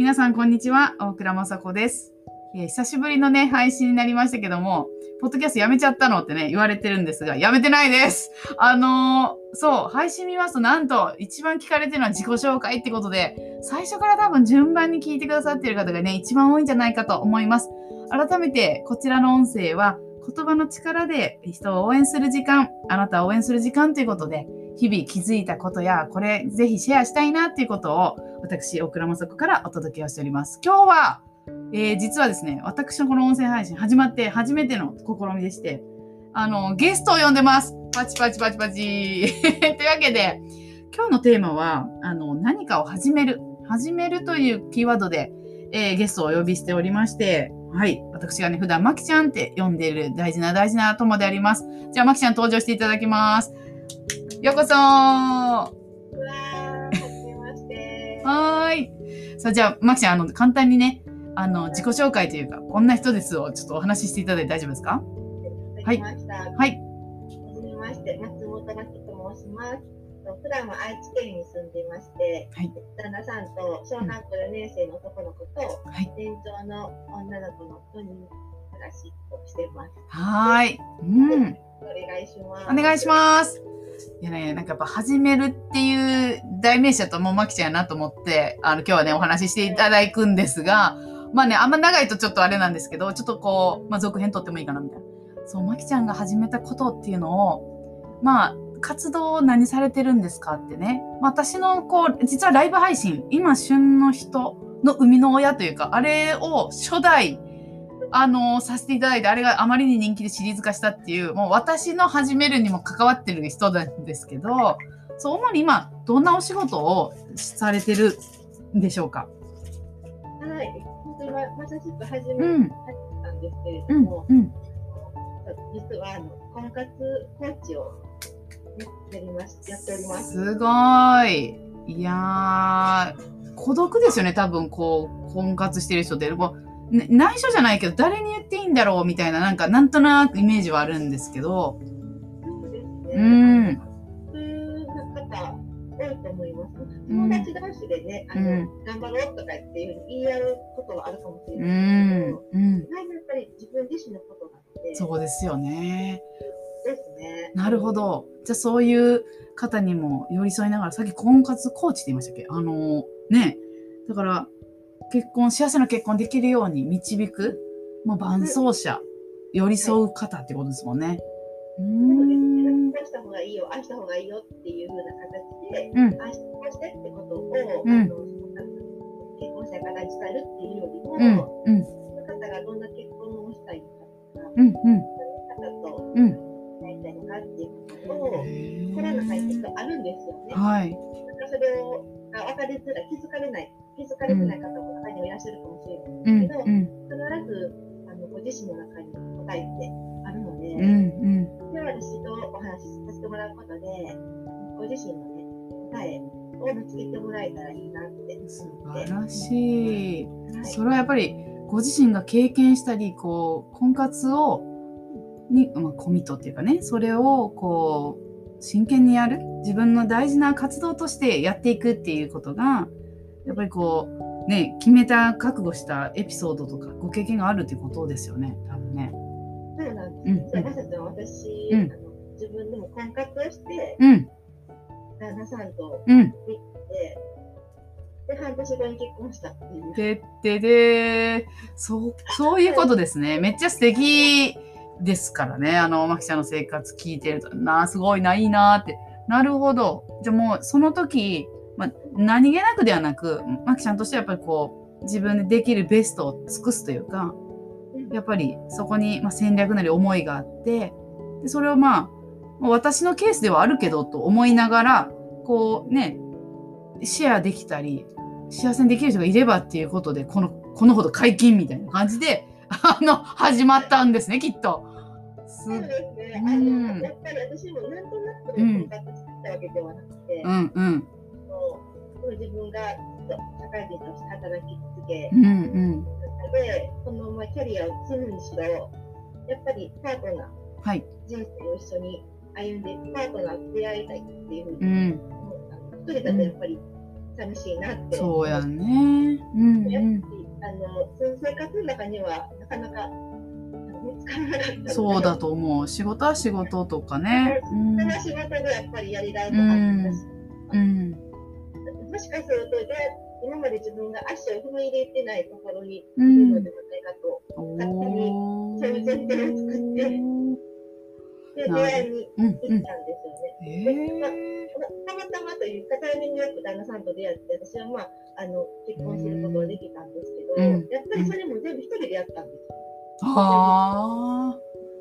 皆さん、こんにちは。大倉雅子です、え久しぶりのね、配信になりましたけども、ポッドキャストやめちゃったのってね、言われてるんですが、やめてないです。あのーそう、配信見ますと、なんと、一番聞かれてるのは自己紹介ってことで、最初から多分順番に聞いてくださってる方がね、一番多いんじゃないかと思います。改めて、こちらの音声は、言葉の力で人を応援する時間、あなたを応援する時間ということで、日々気づいたことや、これぜひシェアしたいなっていうことを、私、大倉雅子からお届けをしております。今日は、えー実はですね、私のこの音声配信始まって初めての試みでして、あの、ゲストを呼んでます。パチパチパチパチ。というわけで、今日のテーマは、あの、何かを始める。始めるというキーワードで、えーゲストをお呼びしておりまして、はい。私がね、普段、まきちゃんって呼んでいる大事な大事な友であります。じゃあ、まきちゃん登場していただきます。ようこそい。さあ、じゃあ、まきちゃん、あの、簡単にね、あの、自己紹介というか、こんな人ですをちょっとお話ししていただいて大丈夫ですか？はい。ははい。じめまして、松本真希と申します。普段は愛知県に住んでいまして、はい旦那さんと小学校4年生の男の子と、はい年長の女の子の4人暮らしをしています。はーい。うん。お願いします。お願いします。いやね、なんかやっぱ始めるっていう代名詞だともうまきちゃんやなと思って、あの今日はね、お話ししていただくんですが、まあね、あんま長いとちょっとあれなんですけど、ちょっとこう、まあ続編撮ってもいいかなみたいな。そう、まきちゃんが始めたことっていうのを、まあ、活動を何されてるんですかってね。ま私のこう、実はライブ配信、今旬の人の生みの親というか、あれを初代、あのさせていただいて、あれがあまりに人気でシリーズ化したっていう、もう私の始めるにも関わってる人なんですけど、そう、主に今、どんなお仕事をされてるんでしょうか？はい。本当にままさしく始め、うん始めたんですけれうんども、、うん。実はあの婚活コーチを、ね、やりますやっております。すごい。いやー、孤独ですよね、多分、こう、婚活してる人って。もうね内緒じゃないけど、誰に言っていいんだろうみたいな、なんか、なんとなくイメージはあるんですけど、う。ん。そういう方多いと思います。友達同士でね、あの、頑張ろうとかっていうふうに言い合うことはあるかもしれないけど、うん。やっぱり自分自身のことなので、そうですよね。ですね。なるほど。じゃあそういう方にも寄り添いながら、さっき婚活コーチって言いましたっけあの、ね。だから、結婚、幸せな結婚できるように導く、もう伴走者、寄り添う方ってことですもんね。うーそうですね。ん。こうした方がいいよ、ああした方がいいよっていうふうな形で、うん。ああしてってことを、うんあの結婚者から伝えるっていうよりも、うん。うん。その方がどんな結婚をしたいのかとか、うん。うん。そういう方とうん。やりたいのかっていうことを、コロナ入ってるとあるんですよね。はい。なんかそれをあ分かりづらい、気づかれない、気づかれてない方も中にはいらっしゃるかもしれない。うん。うん。必ずあのご自身の中に答えってあるので、うん。うん。では私とお話しさせてもらうことで、ご自身のね、答えを見つけてもらえたらいいなって。素晴らしい。はいそれはやっぱりご自身が経験したりこう婚活をに、まあ、コミットっていうかねそれをこう真剣にやる自分の大事な活動としてやっていくっていうことがやっぱりこうね決めた覚悟したエピソードとかご経験があるっていうことですよね多分ね。そうなんうんです。私たちは私、うんあの自分でも婚活をして、うん旦那さんとうん。できて、で、半年後に結婚したっていう。でってでそうそういうことですね。めっちゃ素敵ですからね。あの、マキちゃんの生活聞いてると、なあ、すごいな、いいなって。なるほど。じゃあもう、その時、まあ、何気なくではなく、マキちゃんとしてはやっぱりこう、自分でできるベストを尽くすというか、やっぱりそこに、まあ、戦略なり思いがあって、でそれをまあ、まあ私のケースではあるけどと思いながら、こうね、シェアできたり、幸せにできる人がいればっていうことで、この、このほど解禁みたいな感じで、あの、始まったんですね、きっと。すそうですね。うんあの、やっぱり私もなんとなく婚活してきたわけではなくて、うんうん。もう自分が社会人として働き続け、うんうん。で、このままキャリアを積むにしろ、やっぱりパートナー、はい。人生を一緒に歩んで、パートナーと出会いたいっていうふううにん。思った。一人だとやっぱり寂しいなって。そうやんね。うんうん。やっぱりあのその生活の中にはなかなかあの見つからなかったそうだと思う。仕事は仕事とかね。うんその仕事がやっぱりやりがいもあったし、うん。もしかするとで今まで自分が足を踏み入れてないところにいうんるのではないかと、おそういう前提を作ってで出会いにたんですよね。うん。へえ。たまたまというかタイミングよく旦那さんと出会って私はまああの結婚することができたんですけど、うんやっぱりそれも全部一人でやったんですよ。はあ。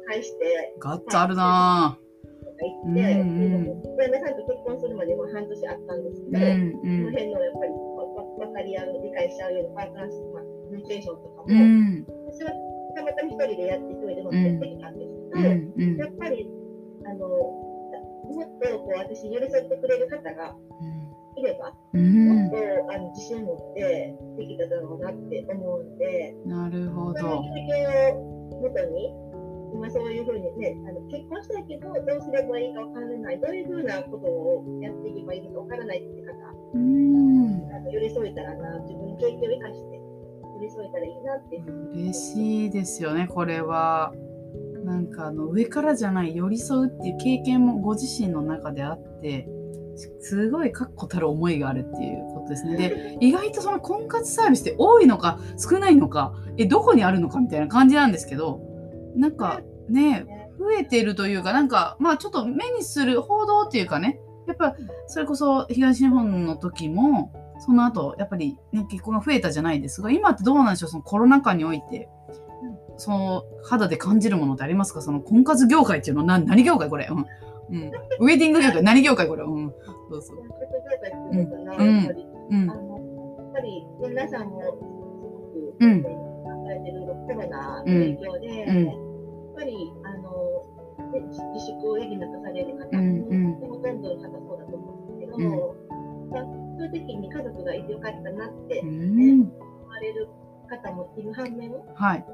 返してガッツあるなとか言って、うんうん旦那さんと結婚する半年あったんですけど、うんうそのん。辺のやっぱりわ分かり合う、理解し合うようなパートナーシップ、まあ、コミュニケーションとかも、うん。私はたまたま一人でやって、一人でもやってきたんですうけど、んうんやっぱり、あの、もっとこう私に寄り添ってくれる方がいれば、うもっん。とあの自信を持ってできただろうなって思うので、なるほそのど。経験をもとに、今そういうふうにね、あの結婚したいけど、どうすればいいか分からない、どういうふうなことをやっていけばいいのか分からないって方、うん。あの寄り添えたらな、自分の経験を生かして寄り添えたらいいなって。嬉しいですよね、これは。なんかあの上からじゃない寄り添うっていう経験もご自身の中であってすごい確固たる思いがあるっていうことですね。で 意外とその婚活サービスって多いのか少ないのかえどこにあるのかみたいな感じなんですけどなんかね増えてるというかなんかまあちょっと目にする報道っていうかね。やっぱそれこそ東日本の時もその後やっぱり、ね、結婚が増えたじゃないですが今ってどうなんでしょう？そのコロナ禍において。その肌で感じるものってありますか？その婚活業界っていうの？は何何業界これ、うん。うん、ウェディング業界？何業界これ、うん、そうそう。うん。うん。やっぱり皆さんもすごく、うん考えてるコロナの影響で、うん。やっぱりあので自自粛を余儀なくされる方も、うんほとんどの方そうだと思うんですけど、まあ、そういう時に家族がいてよかったなってうん。思われる方もいる反面、はい。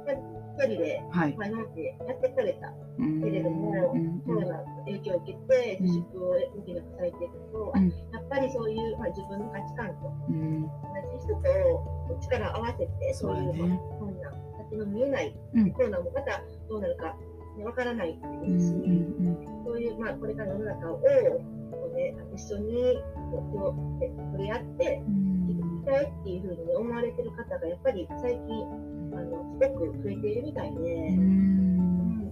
一人で、はい。まあ、今までやってこれた。うん。けれども、うん。コロナの影響を受けて自粛を余儀なくされていると、あうん。やっぱりそういう、まあ、自分の価値観とうん。同じ人と力を合わせて、そそうういう、やね先の見えない、うん。コロナもまたどうなるか、ね、わからないうんですし、うんそういう、まあ、これからの世の中をこう、ね、一緒にこう手を手取り合ってうん。いきたいっていうふうに思われてる方がやっぱり最近あのすごく増えているみたいで、うん。うん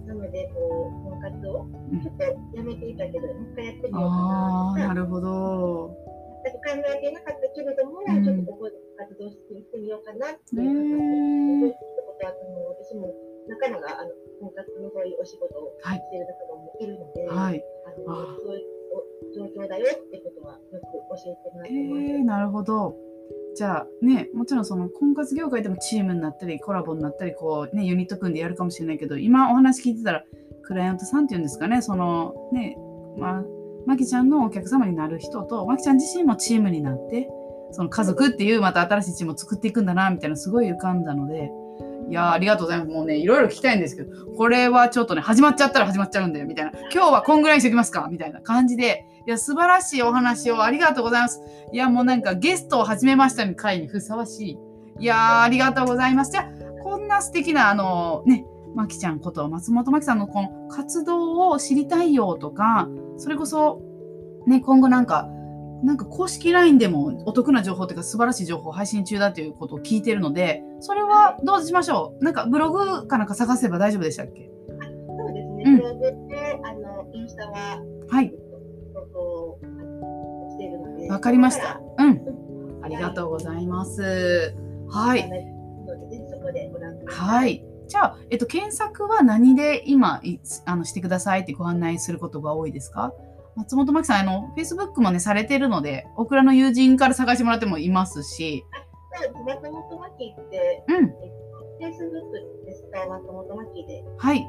なのでこう婚活をちょっとやめていたけど、もう一回やってみようかなとか。なるほど。全く考えてなかったけれども、うん。ちょっとここで活動してみようかなっていうね形で、あの私も仲間があの婚活のそういうお仕事をはいしている仲間もいるので、はい。あのあそういう状況だよってことはよく教えてもらっえてます。ー、なるほど。じゃあね、もちろんその婚活業界でもチームになったりコラボになったりこうねユニット組んでやるかもしれないけど今お話聞いてたらクライアントさんっていうんですかねそのねまあまきちゃんのお客様になる人とまきちゃん自身もチームになってその家族っていうまた新しいチームを作っていくんだなみたいなすごい浮かんだのでいやありがとうございます。もうねいろいろ聞きたいんですけどこれはちょっとね始まっちゃったら始まっちゃうんだよみたいな。今日はこんぐらいにしておきますかみたいな感じで。いや素晴らしいお話をありがとうございます。いやもうなんかゲストを始めましたの回にふさわしい。いやありがとうございます。じゃあこんな素敵なあのねまきちゃんこと松本まきさんのこの活動を知りたいよとかそれこそね今後なんかなんか公式 LINE でもお得な情報というか素晴らしい情報を配信中だということを聞いてるのでそれはどうしましょう？なんかブログかなんか探せば大丈夫でしたっけ？そうですね、うん。ブログとあのインスタは、はい。わかりましそた。こうん。ありがとうございます。はい。はい。い。じゃあ、えっと、検索は何で今いあのしてくださいってご案内することが多いですか？松本真希さん、あの、Facebook もね、されてるので、オクラの友人から探してもらってもいますし。松本真希って、うん。えっと Facebook ですと松本真希ではい。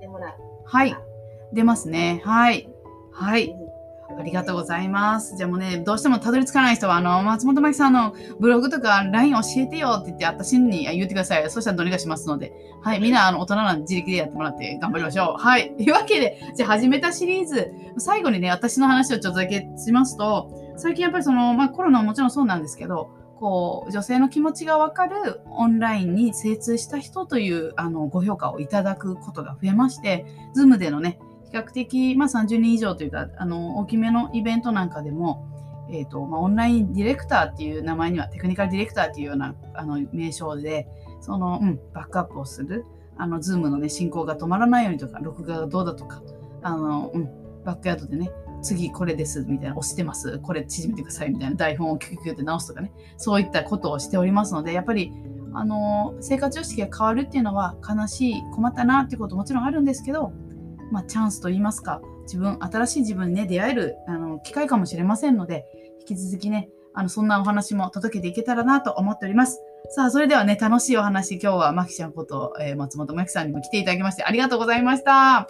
てもらう。はい。出ますね。はい。はい。ありがとうございます。じゃあもうね、どうしてもたどり着かない人は、あの、松本真希さんのブログとか LINE 教えてよって言って、私に言ってください。そしたらどうにかしますので、はい。みんな、あの、大人なんで自力でやってもらって頑張りましょう。はい。というわけで、じゃあ始めたシリーズ、最後にね、私の話をちょっとだけしますと、最近やっぱりその、まあコロナももちろんそうなんですけど、こう、女性の気持ちがわかるオンラインに精通した人というあのご評価をいただくことが増えまして、ズームでのね、較的、まあ、30人以上というか、あの、大きめのイベントなんかでも、えっ、と、まあ、オンラインディレクターっていう名前には、テクニカルディレクターっていうような、あの、名称で、その、うん、バックアップをする、あの、ズームのね、進行が止まらないようにとか、録画がどうだとか、あの、うん、バックヤードでね、次これですみたいな、押してます、これ縮めてくださいみたいな、台本をキュキュキュって直すとかね、そういったことをしておりますので、やっぱり、あの、生活常識が変わるっていうのは悲しい、困ったなっていうこともちろんあるんですけど、まあ、チャンスと言いますか、自分、新しい自分にね、出会えるあの機会かもしれませんので、引き続きね、あの、そんなお話も届けていけたらなと思っております。さあ、それではね、楽しいお話、今日はまきちゃんこと、えー松本まきさんにも来ていただきまして、ありがとうございました。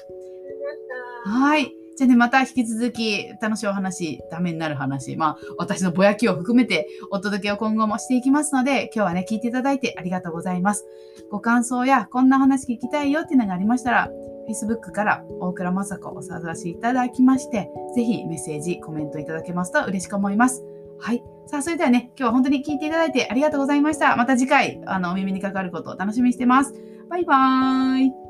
はい。じゃあね、また引き続き楽しいお話、ためになる話、まあ、私のぼやきを含めてお届けを今後もしていきますので、今日はね、聞いていただいてありがとうございます。ご感想やこんな話聞きたいよっていうのがありましたら、Facebook から大倉雅子をお探しいただきまして、ぜひメッセージ、コメントいただけますと嬉しく思います。はい。さあ、それではね、今日は本当に聞いていただいてありがとうございました。また次回、あの、お耳にかかることを楽しみにしてます。バイバーイ。